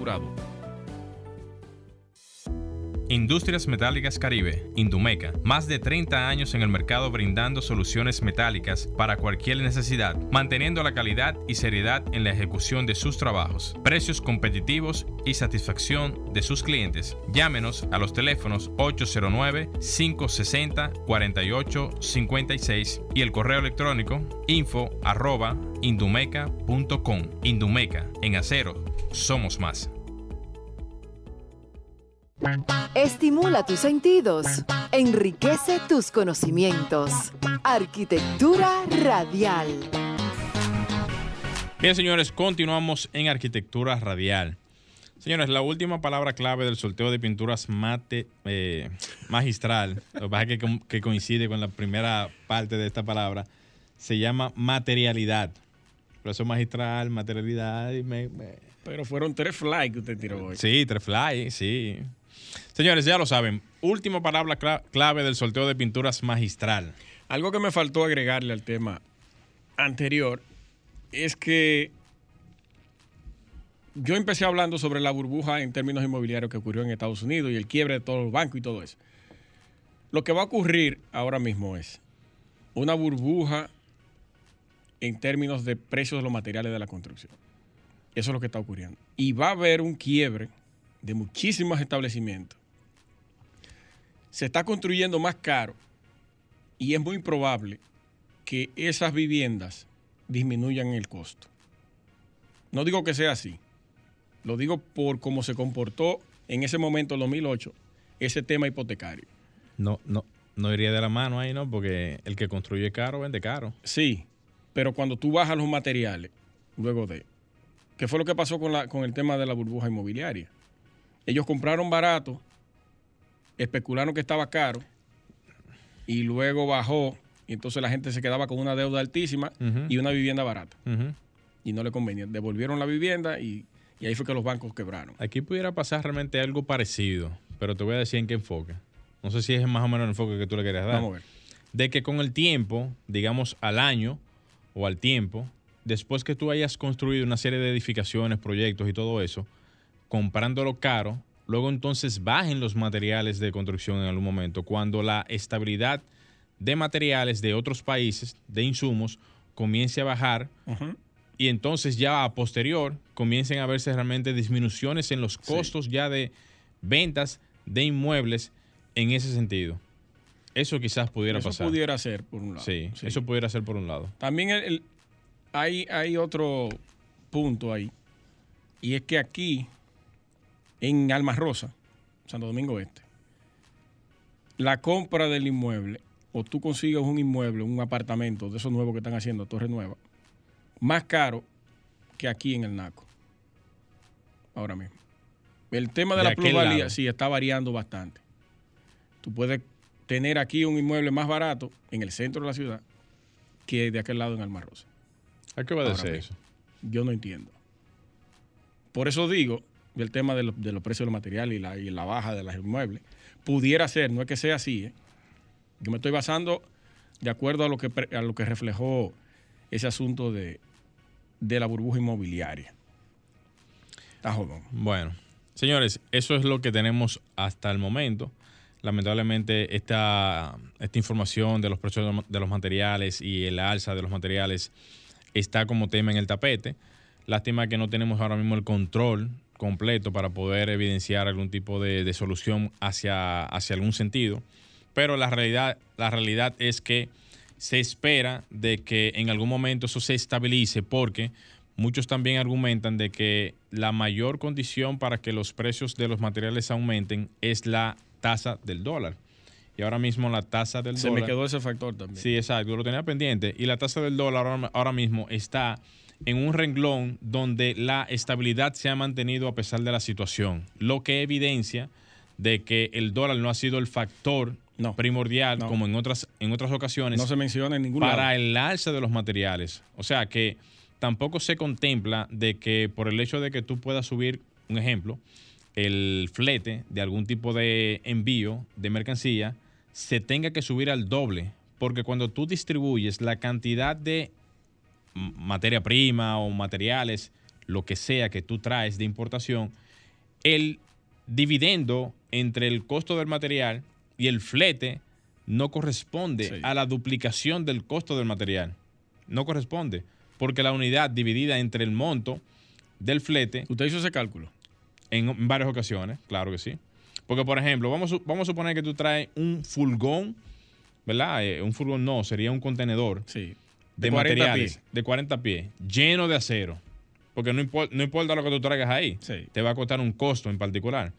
asegurado. Industrias Metálicas Caribe, Indumeca, más de 30 años en el mercado brindando soluciones metálicas para cualquier necesidad, manteniendo la calidad y seriedad en la ejecución de sus trabajos, precios competitivos y satisfacción de sus clientes. Llámenos a los teléfonos 809-560-4856 y el correo electrónico info arroba. Indumeca, en acero, somos más. Estimula tus sentidos, enriquece tus conocimientos. Arquitectura radial. Bien, señores, continuamos en arquitectura radial. Señores, la última palabra clave del sorteo de pinturas mate eh, magistral, lo que pasa es que, que coincide con la primera parte de esta palabra, se llama materialidad. Por eso magistral, materialidad y me, me... Pero fueron tres fly que usted tiró hoy. Sí, tres fly, sí. Señores, ya lo saben. Última palabra clave del sorteo de pinturas magistral. Algo que me faltó agregarle al tema anterior es que yo empecé hablando sobre la burbuja en términos inmobiliarios que ocurrió en Estados Unidos y el quiebre de todos los bancos y todo eso. Lo que va a ocurrir ahora mismo es una burbuja en términos de precios de los materiales de la construcción. Eso es lo que está ocurriendo. Y va a haber un quiebre de muchísimos establecimientos. Se está construyendo más caro y es muy probable que esas viviendas disminuyan el costo. No digo que sea así, lo digo por cómo se comportó en ese momento, en 2008, ese tema hipotecario. No, no, no iría de la mano ahí, ¿no? Porque el que construye caro vende caro. Sí, pero cuando tú bajas los materiales, luego de... ¿Qué fue lo que pasó con, la, con el tema de la burbuja inmobiliaria? Ellos compraron barato, especularon que estaba caro y luego bajó y entonces la gente se quedaba con una deuda altísima y una vivienda barata. Y no le convenía. Devolvieron la vivienda y, y, ahí fue que los bancos quebraron. Aquí pudiera pasar realmente algo parecido, pero te voy a decir en qué enfoque. No sé si es más o menos el enfoque que tú le querías dar. Vamos a ver. De que con el tiempo, digamos al año o al tiempo, después que tú hayas construido una serie de edificaciones, proyectos y todo eso, comprándolo caro, luego entonces bajen los materiales de construcción en algún momento, cuando la estabilidad de materiales de otros países, de insumos, comience a bajar y entonces ya a posterior comiencen a verse realmente disminuciones en los costos ya de ventas de inmuebles en ese sentido. Eso quizás pudiera eso pasar. pudiera ser, por un lado. Sí, eso pudiera ser por un lado. También el, hay, hay otro punto ahí. Y es que aquí, en Almas Rosa, Santo Domingo Este, la compra del inmueble, o tú consigues un inmueble, un apartamento de esos nuevos que están haciendo, Torre Nueva, más caro que aquí en el NACO. Ahora mismo. El tema de, De la lado. sí está variando bastante. Tú puedes tener aquí un inmueble más barato en el centro de la ciudad que de aquel lado en Alma Rosa. ¿A qué Ahora obedece mismo. eso? Yo no entiendo. Por eso digo, el tema de, lo- de los precios de los materiales y la, baja de los inmuebles, pudiera ser, no es que sea así, ¿eh? yo me estoy basando de acuerdo a lo que, a lo que reflejó ese asunto de, de la burbuja inmobiliaria. Está jodón. Bueno, señores, eso es lo que tenemos hasta el momento. Lamentablemente, esta, esta información de los precios de los materiales y el alza de los materiales está como tema en el tapete. Lástima que no tenemos ahora mismo el control completo para poder evidenciar algún tipo de, de solución hacia, hacia algún sentido. Pero la realidad, la realidad es que se espera de que en algún momento eso se estabilice porque muchos también argumentan de que la mayor condición para que los precios de los materiales aumenten es la tasa del dólar. Y ahora mismo la tasa del Se dólar... me quedó ese factor también. Sí, exacto, lo tenía pendiente. Y la tasa del dólar ahora, ahora mismo está en un renglón donde la estabilidad se ha mantenido a pesar de la situación, lo que evidencia de que el dólar no ha sido el factor No. primordial No. como en otras, en otras ocasiones No se menciona en ningún para lado. el alza de los materiales. O sea que tampoco se contempla de que por el hecho de que tú puedas subir, un ejemplo, el flete de algún tipo de envío de mercancía, se tenga que subir al doble. Porque cuando tú distribuyes la cantidad de materia prima o materiales, lo que sea que tú traes de importación, el dividendo entre el costo del material y el flete no corresponde Sí. a la duplicación del costo del material. No corresponde, porque la unidad dividida entre el monto del flete ¿Usted hizo ese cálculo? en, varias ocasiones, claro que sí. Porque, por ejemplo, vamos, vamos a suponer que tú traes un furgón, ¿verdad? Eh, un furgón no, sería un contenedor Sí. De, 40 materiales pies. de 40 pies, lleno de acero. Porque no, no importa lo que tú traigas ahí, Sí. te va a costar un costo en particular.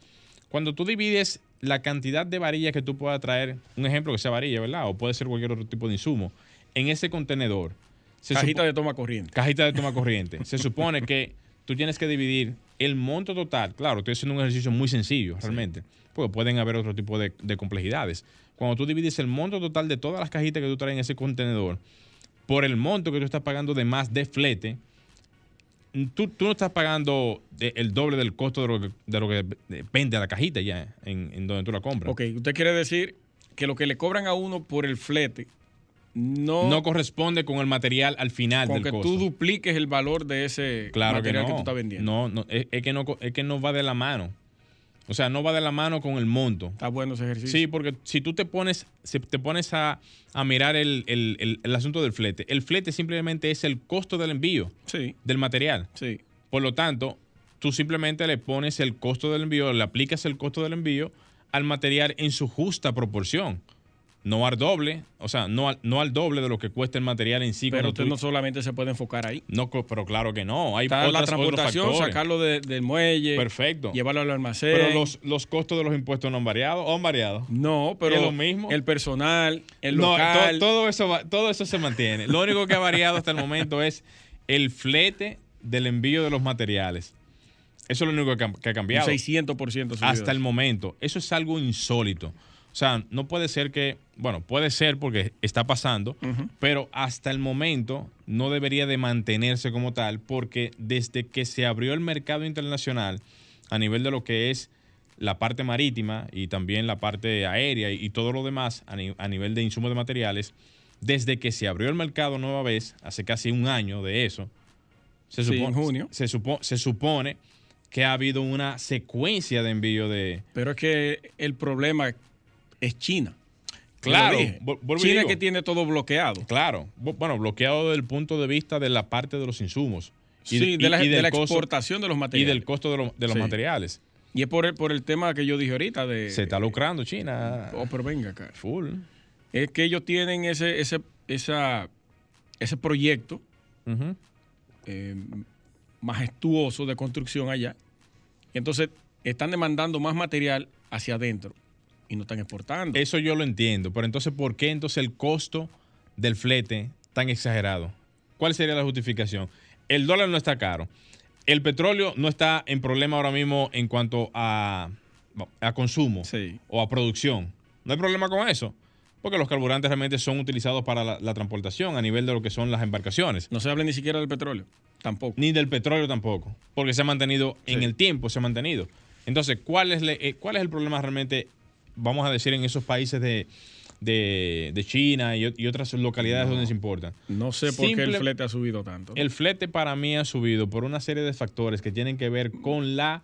Cuando tú divides la cantidad de varillas que tú puedas traer, un ejemplo que sea varilla, ¿verdad? O puede ser cualquier otro tipo de insumo, en ese contenedor. se Cajita de toma corriente. cajita de toma corriente. Se supone que tú tienes que dividir el monto total. Claro, estoy haciendo un ejercicio muy sencillo, realmente. Porque pueden haber otro tipo de, de complejidades. Cuando tú divides el monto total de todas las cajitas que tú traes en ese contenedor por el monto que tú estás pagando de más de flete, tú, tú no estás pagando de- el doble del costo de lo que, de lo que vende la cajita ya en, en donde tú la compras. Ok, usted quiere decir que lo que le cobran a uno por el flete no, No corresponde con el material al final con del que costo. tú dupliques el valor de ese Claro que material no. que, tú estás vendiendo. No, no, es, es que no, es que no va de la mano. O sea, no va de la mano con el monto. Está bueno ese ejercicio. Sí, porque si tú te pones, si te pones a, a mirar el, el- el- el asunto del flete, el flete simplemente es el costo del envío sí, del material. sí. Por lo tanto, tú simplemente le pones el costo del envío, le aplicas el costo del envío al material en su justa proporción. No al doble, o sea, no al, no al doble de lo que cuesta el material en sí. Pero usted no solamente se puede enfocar ahí. no, pero claro que no. Hay Está la otras- otros transportación, sacarlo de- del muelle, Perfecto. llevarlo al almacén. Pero los, los costos de los impuestos no han variado o han variado. No, pero ¿Es lo mismo? el personal, el No, local. to- todo, eso va- todo eso se mantiene. Lo único que ha variado hasta el momento es el flete del envío de los materiales. Eso es lo único que, ha- que ha un cambiado. 600% subido hasta el momento. Eso es algo insólito. O sea, no puede ser que, bueno, puede ser porque está pasando, pero hasta el momento no debería de mantenerse como tal porque desde que se abrió el mercado internacional a nivel de lo que es la parte marítima y también la parte aérea y, y todo lo demás a, ni- a nivel de insumos de materiales, desde que se abrió el mercado nueva vez, hace casi un año de eso, se Sí, supone, en junio. Se, supo- se supone que ha habido una secuencia de envío de... Pero es que el problema es China. Claro, y China que tiene todo bloqueado. Claro, bu- bueno, bloqueado desde el punto de vista de la parte de los insumos. y- sí, de y- la, y de del la costo- exportación de los Y materiales. del costo de, lo- de los Sí. materiales. Y es por el, por el tema que yo dije ahorita de... Se está lucrando China. Oh, pero venga acá. Full. Es que ellos tienen ese, ese, esa, ese proyecto eh, majestuoso de construcción allá. Y entonces están demandando más material hacia adentro. Y no están exportando. Eso yo lo entiendo, pero entonces, ¿por qué entonces el costo del flete tan exagerado? ¿Cuál sería la justificación? El dólar no está caro. El petróleo no está en problema ahora mismo en cuanto a, a consumo Sí. o a producción. No hay problema con eso, porque los carburantes realmente son utilizados para la, la transportación a nivel de lo que son las embarcaciones. No se habla ni siquiera del petróleo. Tampoco. Ni del petróleo tampoco, porque se ha mantenido en el tiempo, se ha mantenido. Entonces, ¿cuál es, le- eh, ¿cuál es el problema realmente, vamos a decir, en esos países de, de- de China y, otras localidades donde se importa? No sé por qué el flete ha subido tanto. El flete para mí ha subido por una serie de factores que tienen que ver con la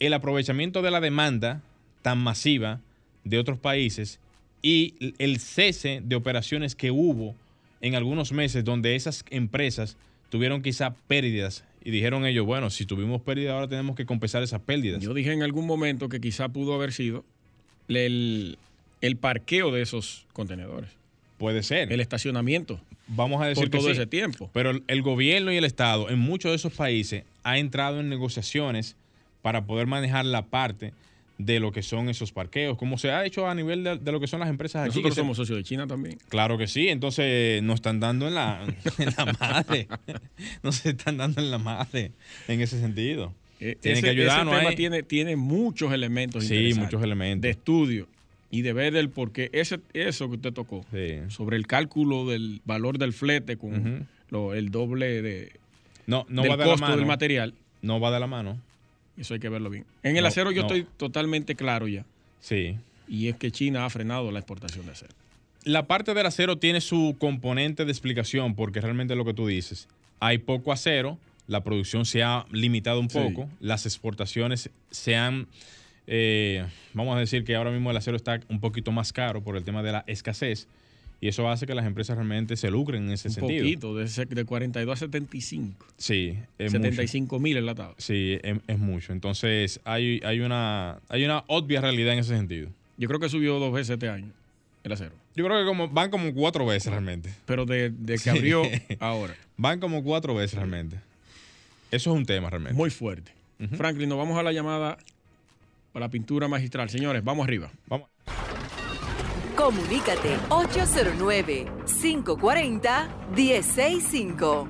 el aprovechamiento de la demanda tan masiva de otros países y el cese de operaciones que hubo en algunos meses donde esas empresas tuvieron quizá pérdidas y dijeron ellos, bueno, si tuvimos pérdidas ahora tenemos que compensar esas pérdidas. Yo dije en algún momento que quizá pudo haber sido el, el parqueo de esos contenedores, Puede ser. el estacionamiento Vamos a decir por que todo sí. ese tiempo. Pero el- gobierno y el Estado en muchos de esos países ha entrado en negociaciones para poder manejar la parte de lo que son esos parqueos, como se ha hecho a nivel de, de lo que son las empresas aquí. Nosotros se- somos socios de China también. Claro que sí, entonces nos están dando en la, en la madre. Nos están dando en la madre en ese sentido. Eh, Tienen ese- que ayudarnos ese tema ahí. tiene, tiene muchos elementos Sí, muchos elementos. de estudio y de ver el por qué ese, eso que usted tocó Sí. sobre el cálculo del valor del flete con lo- el doble de, No, no del va de la costo mano. del material. No va de la mano. Eso hay que verlo bien. En el No, acero yo no. estoy totalmente claro ya. Sí. Y es que China ha frenado la exportación de acero. La parte del acero tiene su componente de explicación, porque realmente lo que tú dices, hay poco acero, la producción se ha limitado un Sí. poco, las exportaciones se han, eh, vamos a decir que ahora mismo el acero está un poquito más caro por el tema de la escasez, y eso hace que las empresas realmente se lucren en ese Un sentido. poquito, de, ese- de 42 a 75. Sí, es mucho. 75 mil enlatados. Sí, es, es mucho. Entonces hay, hay, una, hay una obvia realidad en ese sentido. Yo creo que subió dos veces este año el acero. Yo creo que como, van como cuatro veces realmente. Pero de, de que Sí. abrió ahora. Van como cuatro veces realmente. Eso es un tema realmente. Muy fuerte. Franklin, nos vamos a la llamada para la pintura magistral. Señores, vamos arriba. Vamos. Comunícate 809-540-1065.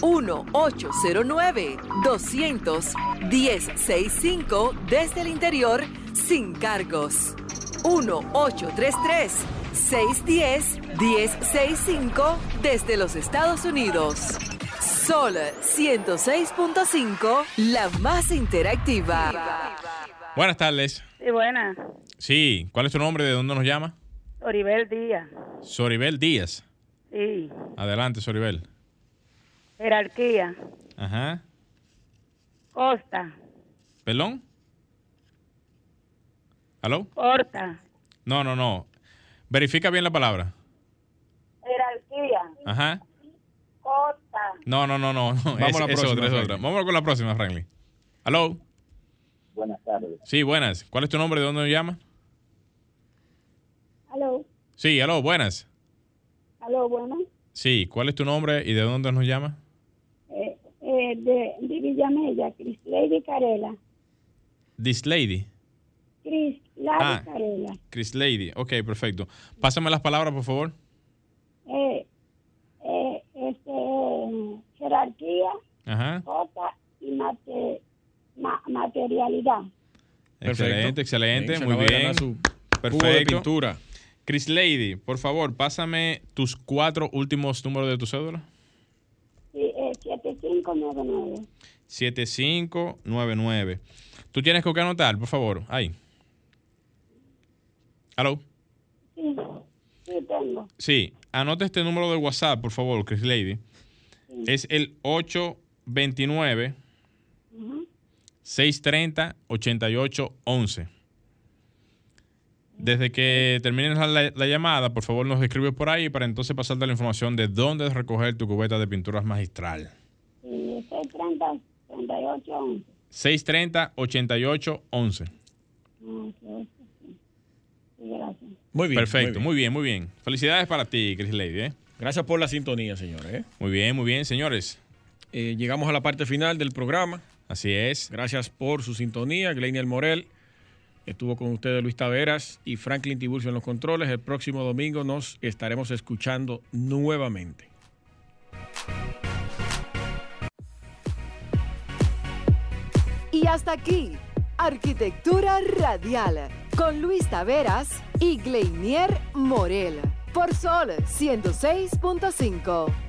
1-809-200-1065 desde el interior sin cargos. 1-833-610-1065 desde los Estados Unidos. Sol 106.5, la más interactiva. Buenas tardes. Sí, buena. Sí, ¿cuál es tu nombre? ¿De dónde nos llama? Oribel Díaz. Soribel Díaz. Sí. Adelante, Soribel. Jerarquía. Ajá. Costa. ¿Perdón? ¿Aló? Corta. No, no, no. Verifica bien la palabra. Jerarquía. Ajá. Costa. No, no, no, no. no. Vamos a la Es- es próxima, otra, es otra. Vamos con la próxima, Franklin. ¿Aló? Buenas tardes. Sí, buenas. ¿Cuál es tu nombre? ¿De dónde nos llama? Aló. Sí, aló, buenas. Aló, bueno. Sí, ¿cuál es tu nombre y de dónde nos llama? Eh, eh, de, de Villamella, Cris Lady Carela. This Lady. Cris Lady Ah. Carela. Chris Lady. Ok, perfecto. Pásame las palabras, por favor. Eh, eh, este, eh, jerarquía, Ajá. costa y mate- ma- materialidad. Excelente, excelente. Muy bien. su de Perfecto. pintura. Chris Lady, por favor, pásame tus cuatro últimos números de tu cédula. Sí, eh, 7599. 7599. Tú tienes que anotar, por favor. Ahí. ¿Aló? Sí, sí tengo. Sí, anota este número de WhatsApp, por favor, Chris Lady. Es el 829 630 8811. Desde que termines la, la llamada, por favor nos escribes por ahí para entonces pasarte la información de dónde recoger tu cubeta de pinturas magistral. Sí, 630, 38, 11. 630 8811. Ah, sí, sí, sí. Sí, gracias. Muy bien. Perfecto, muy muy bien, muy bien. Felicidades para ti, Chris Lady. ¿eh? Gracias por la sintonía, señores. ¿eh? Muy bien, muy bien, señores. Eh, llegamos a la parte final del programa. Así es. Gracias por su sintonía, Gleinier Morel. Estuvo con ustedes Luis Taveras y Franklin Tiburcio en los controles. El próximo domingo nos estaremos escuchando nuevamente. Y hasta aquí, Arquitectura Radial, con Luis Taveras y Gleinier Morel, por Sol 106.5.